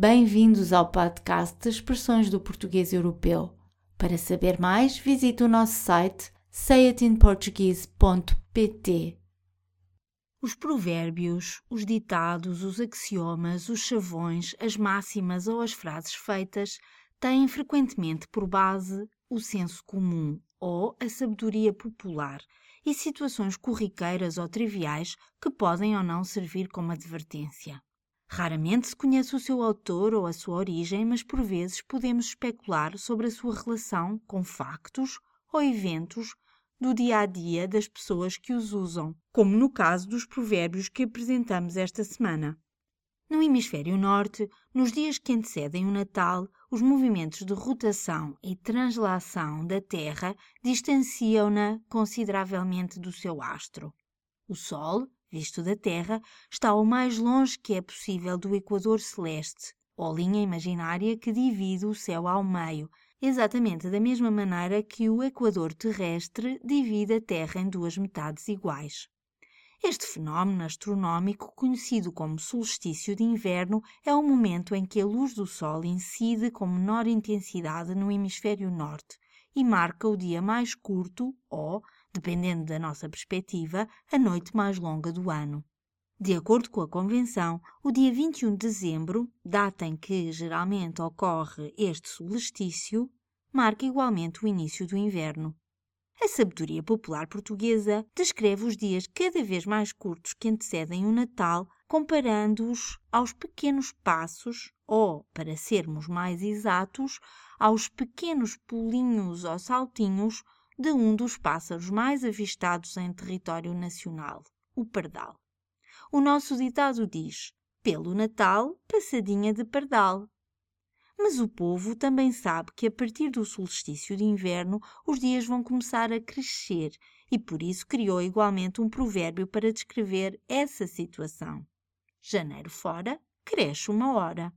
Bem-vindos ao podcast de Expressões do Português Europeu. Para saber mais, visite o nosso site sayitinportuguese.pt. Os provérbios, os ditados, os axiomas, os chavões, as máximas ou as frases feitas têm frequentemente por base o senso comum ou a sabedoria popular e situações corriqueiras ou triviais que podem ou não servir como advertência. Raramente se conhece o seu autor ou a sua origem, mas por vezes podemos especular sobre a sua relação com factos ou eventos do dia a dia das pessoas que os usam, como no caso dos provérbios que apresentamos esta semana. No hemisfério norte, nos dias que antecedem o Natal, os movimentos de rotação e translação da Terra distanciam-na consideravelmente do seu astro. O Sol, visto da Terra, está o mais longe que é possível do Equador Celeste, ou linha imaginária que divide o céu ao meio, exatamente da mesma maneira que o Equador terrestre divide a Terra em duas metades iguais. Este fenómeno astronómico, conhecido como solstício de inverno, é o momento em que a luz do Sol incide com menor intensidade no hemisfério norte e marca o dia mais curto ou, dependendo da nossa perspectiva, a noite mais longa do ano. De acordo com a Convenção, o dia 21 de dezembro, data em que geralmente ocorre este solstício, marca igualmente o início do inverno. A sabedoria popular portuguesa descreve os dias cada vez mais curtos que antecedem o Natal, comparando-os aos pequenos passos, ou, para sermos mais exatos, aos pequenos pulinhos ou saltinhos de um dos pássaros mais avistados em território nacional, o pardal. O nosso ditado diz: pelo Natal, passadinha de pardal. Mas o povo também sabe que a partir do solstício de inverno os dias vão começar a crescer e por isso criou igualmente um provérbio para descrever essa situação. Janeiro fora, cresce uma hora.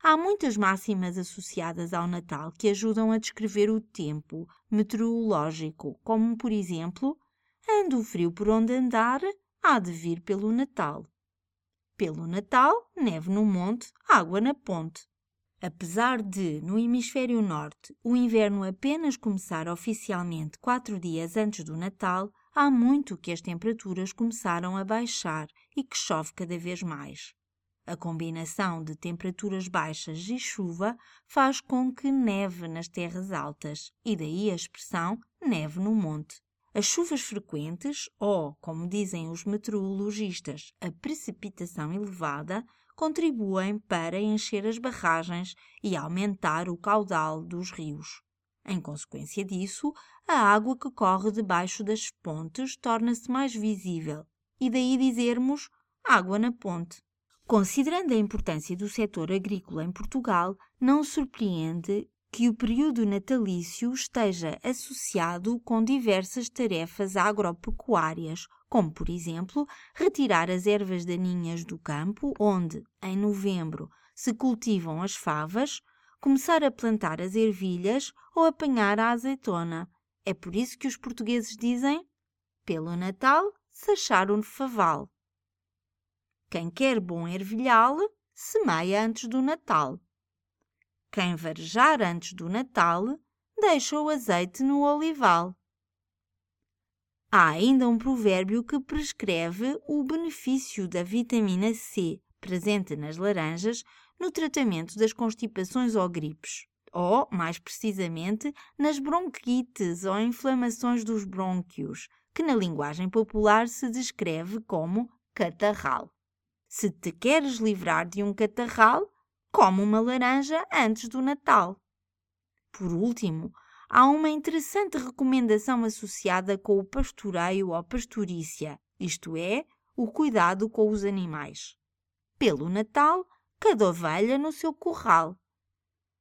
Há muitas máximas associadas ao Natal que ajudam a descrever o tempo meteorológico, como por exemplo, anda o frio por onde andar, há de vir pelo Natal. Pelo Natal, neve no monte, água na ponte. Apesar de, no hemisfério norte, o inverno apenas começar oficialmente quatro dias antes do Natal, há muito que as temperaturas começaram a baixar e que chove cada vez mais. A combinação de temperaturas baixas e chuva faz com que neve nas terras altas, e daí a expressão neve no monte. As chuvas frequentes, ou, como dizem os meteorologistas, a precipitação elevada, contribuem para encher as barragens e aumentar o caudal dos rios. Em consequência disso, a água que corre debaixo das pontes torna-se mais visível, e daí dizermos água na ponte. Considerando a importância do setor agrícola em Portugal, não surpreende que o período natalício esteja associado com diversas tarefas agropecuárias, como, por exemplo, retirar as ervas daninhas do campo, onde, em novembro, se cultivam as favas, começar a plantar as ervilhas ou apanhar a azeitona. É por isso que os portugueses dizem: pelo Natal, se achar um faval. Quem quer bom ervilhal, semeia antes do Natal. Quem varejar antes do Natal, deixa o azeite no olival. Há ainda um provérbio que prescreve o benefício da vitamina C presente nas laranjas no tratamento das constipações ou gripes, ou, mais precisamente, nas bronquites ou inflamações dos brônquios, que na linguagem popular se descreve como catarral. Se te queres livrar de um catarral, come uma laranja antes do Natal. Por último, há uma interessante recomendação associada com o pastoreio ou pastorícia, isto é, o cuidado com os animais. Pelo Natal, cada ovelha no seu curral.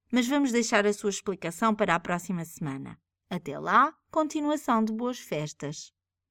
Mas vamos deixar a sua explicação para a próxima semana. Até lá, continuação de boas festas.